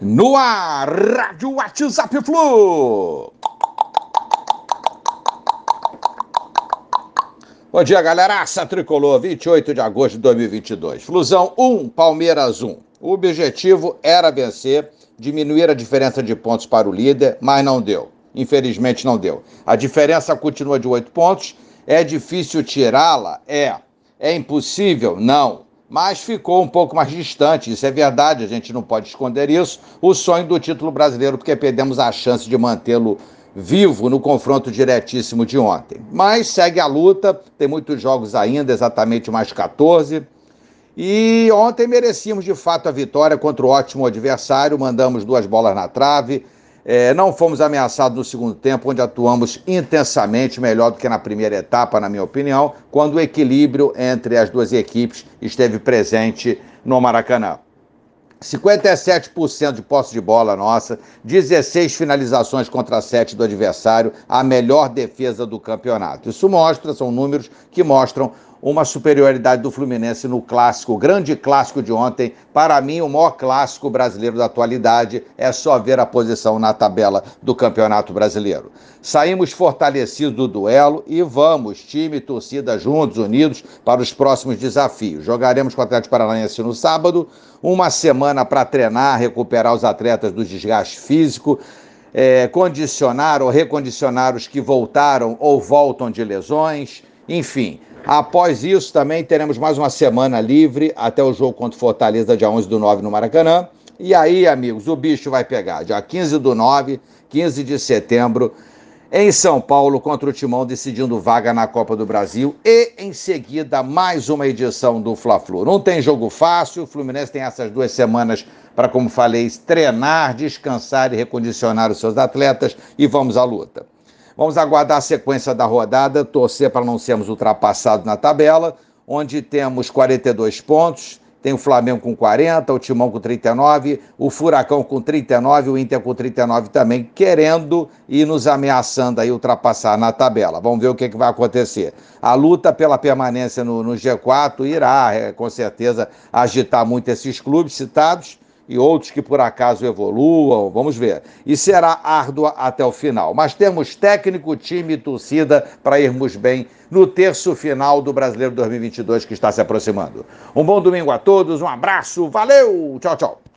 No ar, Rádio WhatsApp Flu. Bom dia, galera. Aça Tricolor, 28 de agosto de 2022. Flusão 1, Palmeiras 1. O objetivo era vencer, diminuir a diferença de pontos para o líder, mas não deu. Infelizmente não deu. A diferença continua de 8 pontos. É difícil tirá-la? É. É impossível? Não. Mas ficou um pouco mais distante, isso é verdade, a gente não pode esconder isso. O sonho do título brasileiro, porque perdemos a chance de mantê-lo vivo no confronto diretíssimo de ontem. Mas segue a luta, tem muitos jogos ainda, exatamente mais 14. E ontem merecíamos de fato a vitória contra o ótimo adversário, mandamos duas bolas na trave. É, não fomos ameaçados no segundo tempo, onde atuamos intensamente, melhor do que na primeira etapa, na minha opinião, quando o equilíbrio entre as duas equipes esteve presente no Maracanã. 57% de posse de bola nossa, 16 finalizações contra 7 do adversário, a melhor defesa do campeonato. Isso mostra, são números que mostram uma superioridade do Fluminense no clássico, grande clássico de ontem. Para mim, o maior clássico brasileiro da atualidade. É só ver a posição na tabela do Campeonato Brasileiro. Saímos fortalecidos do duelo e vamos, time e torcida juntos, unidos, para os próximos desafios. Jogaremos com o Atlético Paranaense no sábado, uma semana para treinar, recuperar os atletas do desgaste físico. É, condicionar ou recondicionar os que voltaram ou voltam de lesões, enfim, Após isso, também teremos mais uma semana livre até o jogo contra o Fortaleza, dia 11 do 9 no Maracanã. E aí, amigos, o bicho vai pegar. Dia 15 do 9, 15 de setembro, em São Paulo, contra o Timão, decidindo vaga na Copa do Brasil. E, em seguida, mais uma edição do Fla-Flu. Não tem jogo fácil, o Fluminense tem essas duas semanas para, como falei, treinar, descansar e recondicionar os seus atletas. E vamos à luta. Vamos aguardar a sequência da rodada, torcer para não sermos ultrapassados na tabela, onde temos 42 pontos, tem o Flamengo com 40, o Timão com 39, o Furacão com 39, o Inter com 39 também, querendo e nos ameaçando aí ultrapassar na tabela. Vamos ver o que, que vai acontecer. A luta pela permanência no, no G4 irá, é, com certeza, agitar muito esses clubes citados e outros que por acaso evoluam, vamos ver. E será árdua até o final. Mas temos técnico, time e torcida para irmos bem no terço final do Brasileiro 2022 que está se aproximando. Um bom domingo a todos, um abraço, valeu, tchau, tchau.